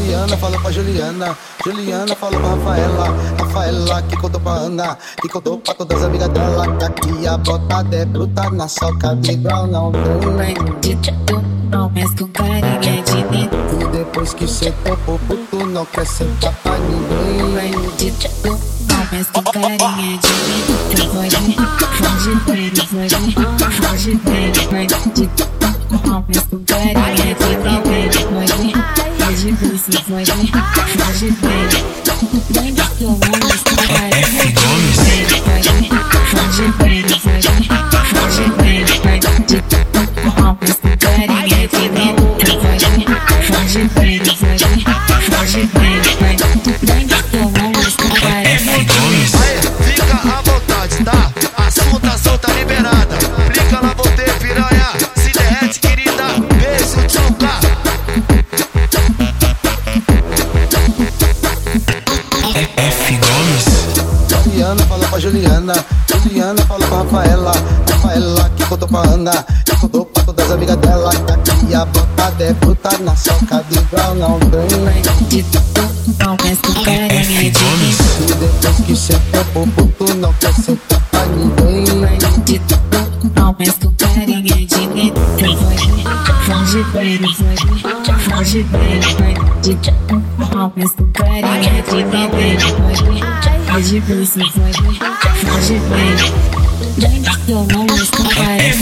Mariana falou pra Juliana, Juliana falou pra Rafaela, Rafaela que contou pra Ana, que contou pra todas as amigas dela, que aqui a bota é bruta na soca de grau não tem. Não, mas com carinha de mim. E depois que cê topou puto, não quer sentar pra ninguém. Não, mas com carinha de mim. Eu vou de, vou de pele, vou de, vou de pele, vou de. Não, mas com carinha de mim. Vou de, vou de pulso, vou de, vou de pele. Vem do teu mundo, com carinha de mim. Vou de, vou de pele, vou de, vou de pele, vou de. Não, mas com F Gomes. Mariana falou pra Juliana, Juliana falou pra Rafaela, Rafaela que contou pra Ana, que contou pra todas as amigas dela, que aqui a bota é bruta na soca de grau não tem. Não, com carinha de mim. E depois que cê topou puto, não quer sentar pra ninguém. Não, com carinha de mim. Eu vou de, vou de pele, vou de. Não, carinha de mim. Vou de, vou de pele. Vem do teu nome, com carinha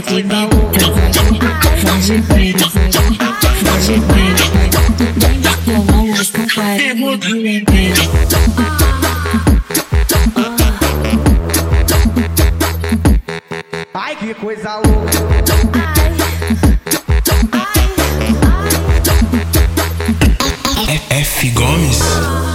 de vou de, vou de pele. Vem mim. Ai que coisa louca. Gomes.